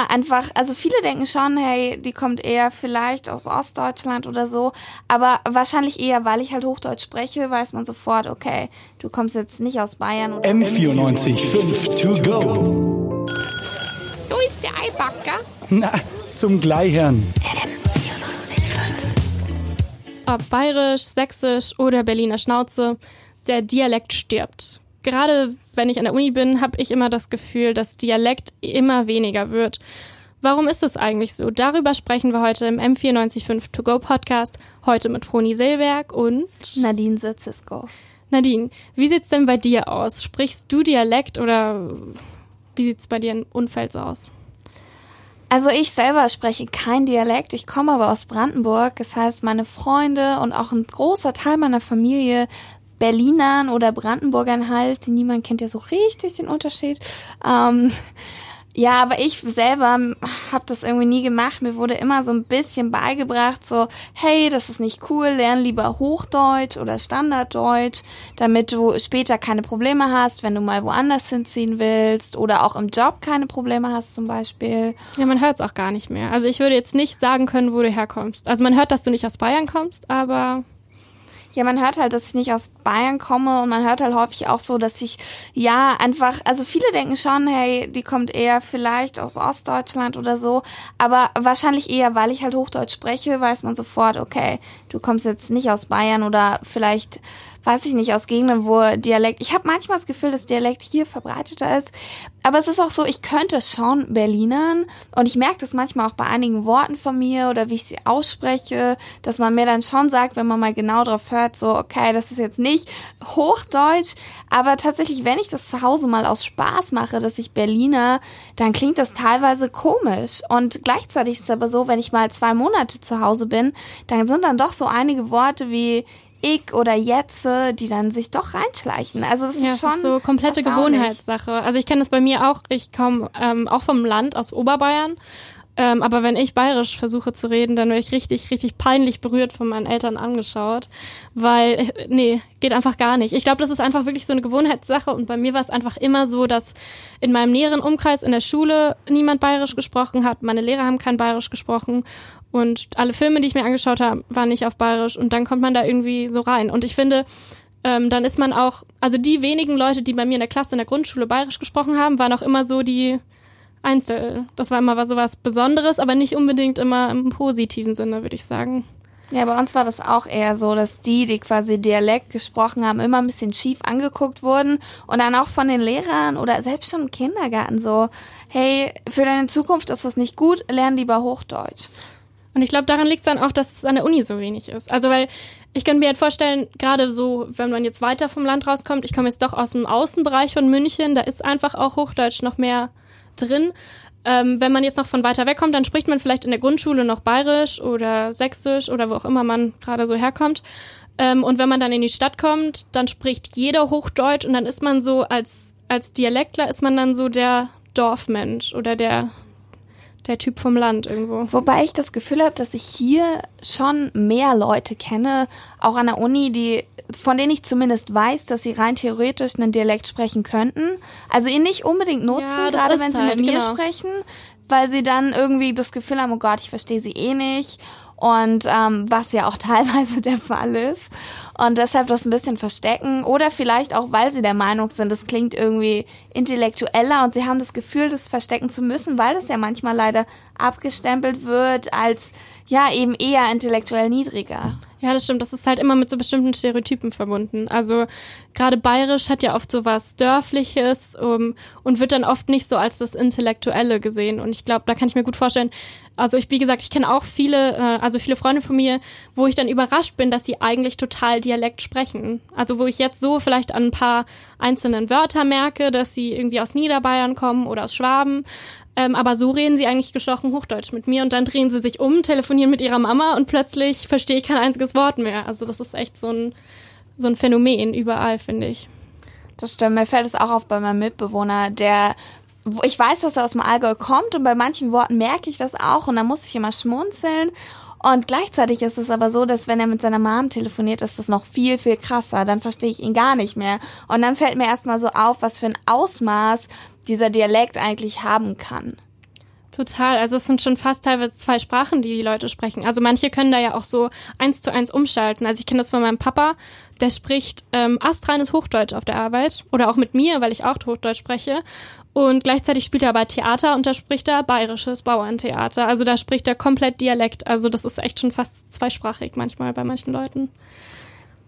ja, einfach, also viele denken schon, hey, die kommt eher vielleicht aus Ostdeutschland oder so, aber wahrscheinlich eher, weil ich halt Hochdeutsch spreche, weiß man sofort, okay, du kommst jetzt nicht aus Bayern oder M94 5 to go. So ist der Eibacker. Na, zum Gleichern. Ob bayerisch, sächsisch oder Berliner Schnauze, der Dialekt stirbt. Gerade wenn ich an der Uni bin, habe ich immer das Gefühl, dass Dialekt immer weniger wird. Warum ist es eigentlich so? Darüber sprechen wir heute im M945 To Go Podcast. Heute mit Froni Seelberg und Nadine Sitzisco. Nadine, wie sieht's denn bei dir aus? Sprichst du Dialekt oder wie sieht's bei dir im Umfeld so aus? Also ich selber spreche kein Dialekt, ich komme aber aus Brandenburg. Das heißt, meine Freunde und auch ein großer Teil meiner Familie Berlinern oder Brandenburgern halt, niemand kennt ja so richtig den Unterschied. Ähm, ja, aber ich selber habe das irgendwie nie gemacht. Mir wurde immer so ein bisschen beigebracht, so, hey, das ist nicht cool, lern lieber Hochdeutsch oder Standarddeutsch, damit du später keine Probleme hast, wenn du mal woanders hinziehen willst oder auch im Job keine Probleme hast zum Beispiel. Ja, man hört es auch gar nicht mehr. Also ich würde jetzt nicht sagen können, wo du herkommst. Also man hört, dass du nicht aus Bayern kommst, aber ja, man hört halt, dass ich nicht aus Bayern komme und man hört halt häufig auch so, dass ich ja einfach, also viele denken schon, hey, die kommt eher vielleicht aus Ostdeutschland oder so, aber wahrscheinlich eher, weil ich halt Hochdeutsch spreche, weiß man sofort, okay, du kommst jetzt nicht aus Bayern oder vielleicht weiß ich nicht, aus Gegenden, wo Dialekt, ich habe manchmal das Gefühl, dass Dialekt hier verbreiteter ist, aber es ist auch so, ich könnte schon Berlinern und ich merke das manchmal auch bei einigen Worten von mir oder wie ich sie ausspreche, dass man mir dann schon sagt, wenn man mal genau drauf hört, so, okay, das ist jetzt nicht Hochdeutsch, aber tatsächlich, wenn ich das zu Hause mal aus Spaß mache, dass ich Berliner, dann klingt das teilweise komisch. Und gleichzeitig ist es aber so, wenn ich mal zwei Monate zu Hause bin, dann sind dann doch so einige Worte wie ich oder Jetze, die dann sich doch reinschleichen. Also es ja, ist schon ist so komplette Gewohnheitssache. Also ich kenne das bei mir auch. Ich komme ähm, auch vom Land aus Oberbayern. Ähm, aber wenn ich bayerisch versuche zu reden, dann werde ich richtig, richtig peinlich berührt von meinen Eltern angeschaut. Weil, äh, nee, geht einfach gar nicht. Ich glaube, das ist einfach wirklich so eine Gewohnheitssache. Und bei mir war es einfach immer so, dass in meinem näheren Umkreis in der Schule niemand bayerisch gesprochen hat. Meine Lehrer haben kein bayerisch gesprochen. Und alle Filme, die ich mir angeschaut habe, waren nicht auf Bayerisch und dann kommt man da irgendwie so rein. Und ich finde, ähm, dann ist man auch, also die wenigen Leute, die bei mir in der Klasse in der Grundschule Bayerisch gesprochen haben, waren auch immer so die Einzel. Das war immer so was Besonderes, aber nicht unbedingt immer im positiven Sinne, würde ich sagen. Ja, bei uns war das auch eher so, dass die, die quasi Dialekt gesprochen haben, immer ein bisschen schief angeguckt wurden und dann auch von den Lehrern oder selbst schon im Kindergarten so, hey, für deine Zukunft ist das nicht gut, lern lieber Hochdeutsch. Und ich glaube, daran liegt es dann auch, dass es an der Uni so wenig ist. Also weil ich könnte mir halt vorstellen, gerade so, wenn man jetzt weiter vom Land rauskommt, ich komme jetzt doch aus dem Außenbereich von München, da ist einfach auch Hochdeutsch noch mehr drin. Ähm, wenn man jetzt noch von weiter weg kommt, dann spricht man vielleicht in der Grundschule noch Bayerisch oder Sächsisch oder wo auch immer man gerade so herkommt. Ähm, und wenn man dann in die Stadt kommt, dann spricht jeder Hochdeutsch und dann ist man so als, als Dialektler ist man dann so der Dorfmensch oder der der Typ vom Land irgendwo. Wobei ich das Gefühl habe, dass ich hier schon mehr Leute kenne, auch an der Uni, die von denen ich zumindest weiß, dass sie rein theoretisch einen Dialekt sprechen könnten. Also ihn nicht unbedingt nutzen, ja, gerade wenn sie halt, mit mir genau. sprechen, weil sie dann irgendwie das Gefühl haben, oh Gott, ich verstehe sie eh nicht und ähm, was ja auch teilweise der Fall ist. Und deshalb das ein bisschen verstecken oder vielleicht auch, weil sie der Meinung sind, das klingt irgendwie intellektueller und sie haben das Gefühl, das verstecken zu müssen, weil das ja manchmal leider abgestempelt wird als ja eben eher intellektuell niedriger. Ja, das stimmt. Das ist halt immer mit so bestimmten Stereotypen verbunden. Also gerade bayerisch hat ja oft so was Dörfliches um, und wird dann oft nicht so als das Intellektuelle gesehen. Und ich glaube, da kann ich mir gut vorstellen, also ich, wie gesagt, ich kenne auch viele, äh, also viele Freunde von mir, wo ich dann überrascht bin, dass sie eigentlich total Dialekt sprechen. Also wo ich jetzt so vielleicht an ein paar einzelnen Wörter merke, dass sie irgendwie aus Niederbayern kommen oder aus Schwaben. Ähm, aber so reden sie eigentlich gesprochen Hochdeutsch mit mir und dann drehen sie sich um, telefonieren mit ihrer Mama und plötzlich verstehe ich kein einziges Wort mehr. Also das ist echt so ein, so ein Phänomen überall, finde ich. Das stimmt. Mir fällt es auch auf bei meinem Mitbewohner, der ich weiß, dass er aus dem Allgäu kommt und bei manchen Worten merke ich das auch und da muss ich immer schmunzeln. Und gleichzeitig ist es aber so, dass wenn er mit seiner Mom telefoniert, ist das noch viel, viel krasser. Dann verstehe ich ihn gar nicht mehr. Und dann fällt mir erstmal so auf, was für ein Ausmaß dieser Dialekt eigentlich haben kann. Total. Also es sind schon fast teilweise zwei Sprachen, die die Leute sprechen. Also manche können da ja auch so eins zu eins umschalten. Also ich kenne das von meinem Papa, der spricht ähm, astreines Hochdeutsch auf der Arbeit oder auch mit mir, weil ich auch Hochdeutsch spreche. Und gleichzeitig spielt er aber Theater und da spricht er bayerisches Bauerntheater. Also da spricht er komplett Dialekt. Also das ist echt schon fast zweisprachig manchmal bei manchen Leuten.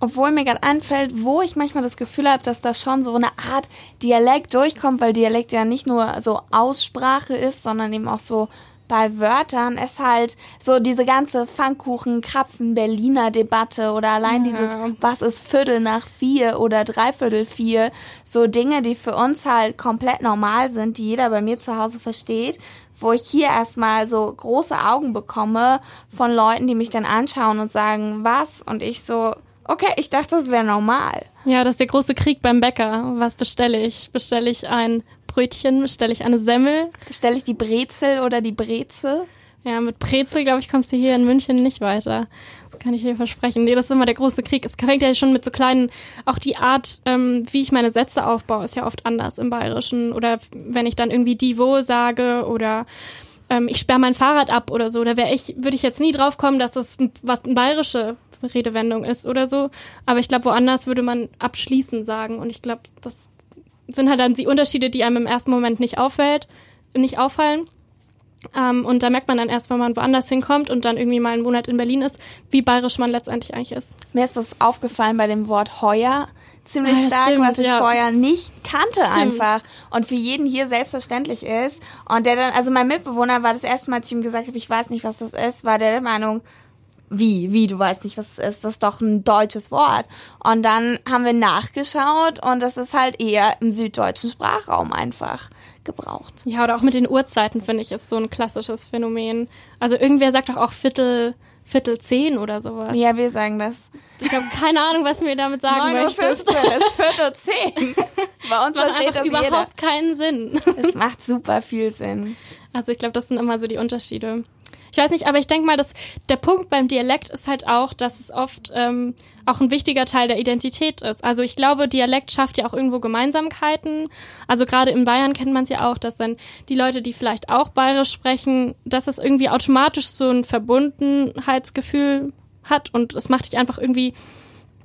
Obwohl mir gerade einfällt, wo ich manchmal das Gefühl habe, dass da schon so eine Art Dialekt durchkommt, weil Dialekt ja nicht nur so Aussprache ist, sondern eben auch so bei Wörtern ist halt so diese ganze Pfannkuchen, Krapfen, Berliner Debatte oder allein ja. dieses, was ist Viertel nach vier oder Dreiviertel vier, so Dinge, die für uns halt komplett normal sind, die jeder bei mir zu Hause versteht, wo ich hier erstmal so große Augen bekomme von Leuten, die mich dann anschauen und sagen, was? Und ich so, Okay, ich dachte, das wäre normal. Ja, das ist der große Krieg beim Bäcker. Was bestelle ich? Bestelle ich ein Brötchen? Bestelle ich eine Semmel? Bestelle ich die Brezel oder die Breze? Ja, mit Brezel, glaube ich, kommst du hier in München nicht weiter. Das kann ich dir versprechen. Nee, das ist immer der große Krieg. Es fängt ja schon mit so kleinen, auch die Art, ähm, wie ich meine Sätze aufbaue, ist ja oft anders im Bayerischen. Oder wenn ich dann irgendwie die wo sage oder ähm, ich sperre mein Fahrrad ab oder so, da wäre ich, würde ich jetzt nie drauf kommen, dass das was ein bayerische Redewendung ist oder so. Aber ich glaube, woanders würde man abschließen sagen. Und ich glaube, das sind halt dann die Unterschiede, die einem im ersten Moment nicht auffällt, nicht auffallen. Ähm, und da merkt man dann erst, wenn man woanders hinkommt und dann irgendwie mal einen Monat in Berlin ist, wie bayerisch man letztendlich eigentlich ist. Mir ist das aufgefallen bei dem Wort heuer ziemlich ah, stark, stimmt, was ich ja. vorher nicht kannte stimmt. einfach und für jeden hier selbstverständlich ist. Und der dann, also mein Mitbewohner war das erste Mal, als ich ihm gesagt habe, ich weiß nicht, was das ist, war der der Meinung, wie, wie, du weißt nicht, was es ist, das ist doch ein deutsches Wort. Und dann haben wir nachgeschaut und das ist halt eher im süddeutschen Sprachraum einfach gebraucht. Ja, oder auch mit den Uhrzeiten, finde ich, ist so ein klassisches Phänomen. Also irgendwer sagt doch auch Viertel, Viertel zehn oder sowas. Ja, wir sagen das. Ich habe keine Ahnung, was mir damit sagen 9 möchtest. 9 ist Viertel zehn. Bei uns das versteht das überhaupt jeder. keinen Sinn. Es macht super viel Sinn. Also ich glaube, das sind immer so die Unterschiede. Ich weiß nicht, aber ich denke mal, dass der Punkt beim Dialekt ist halt auch, dass es oft ähm, auch ein wichtiger Teil der Identität ist. Also ich glaube, Dialekt schafft ja auch irgendwo Gemeinsamkeiten. Also gerade in Bayern kennt man es ja auch, dass dann die Leute, die vielleicht auch bayerisch sprechen, dass es irgendwie automatisch so ein Verbundenheitsgefühl hat und es macht dich einfach irgendwie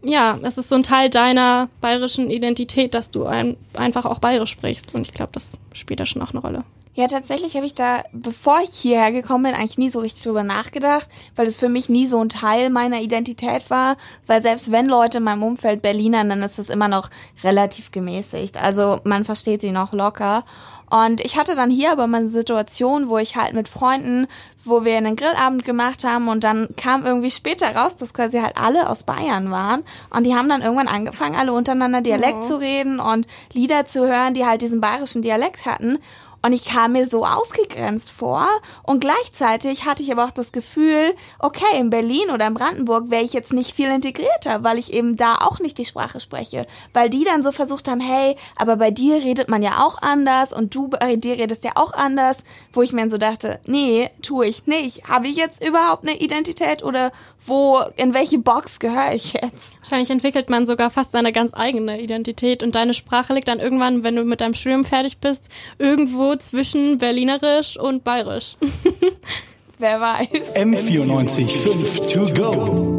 ja, es ist so ein Teil deiner bayerischen Identität, dass du ein, einfach auch bayerisch sprichst. Und ich glaube, das spielt da schon auch eine Rolle. Ja, tatsächlich habe ich da, bevor ich hierher gekommen bin, eigentlich nie so richtig drüber nachgedacht, weil es für mich nie so ein Teil meiner Identität war. Weil selbst wenn Leute in meinem Umfeld Berlinern, dann ist es immer noch relativ gemäßigt. Also man versteht sie noch locker. Und ich hatte dann hier aber mal eine Situation, wo ich halt mit Freunden, wo wir einen Grillabend gemacht haben und dann kam irgendwie später raus, dass quasi halt alle aus Bayern waren und die haben dann irgendwann angefangen, alle untereinander Dialekt oh. zu reden und Lieder zu hören, die halt diesen bayerischen Dialekt hatten. Und ich kam mir so ausgegrenzt vor. Und gleichzeitig hatte ich aber auch das Gefühl, okay, in Berlin oder in Brandenburg wäre ich jetzt nicht viel integrierter, weil ich eben da auch nicht die Sprache spreche. Weil die dann so versucht haben, hey, aber bei dir redet man ja auch anders und du bei dir redest ja auch anders. Wo ich mir so dachte, nee, tue ich nicht. Habe ich jetzt überhaupt eine Identität oder wo, in welche Box gehöre ich jetzt? Wahrscheinlich entwickelt man sogar fast seine ganz eigene Identität und deine Sprache liegt dann irgendwann, wenn du mit deinem Studium fertig bist, irgendwo zwischen Berlinerisch und Bayerisch. Wer weiß. M94 5 to go.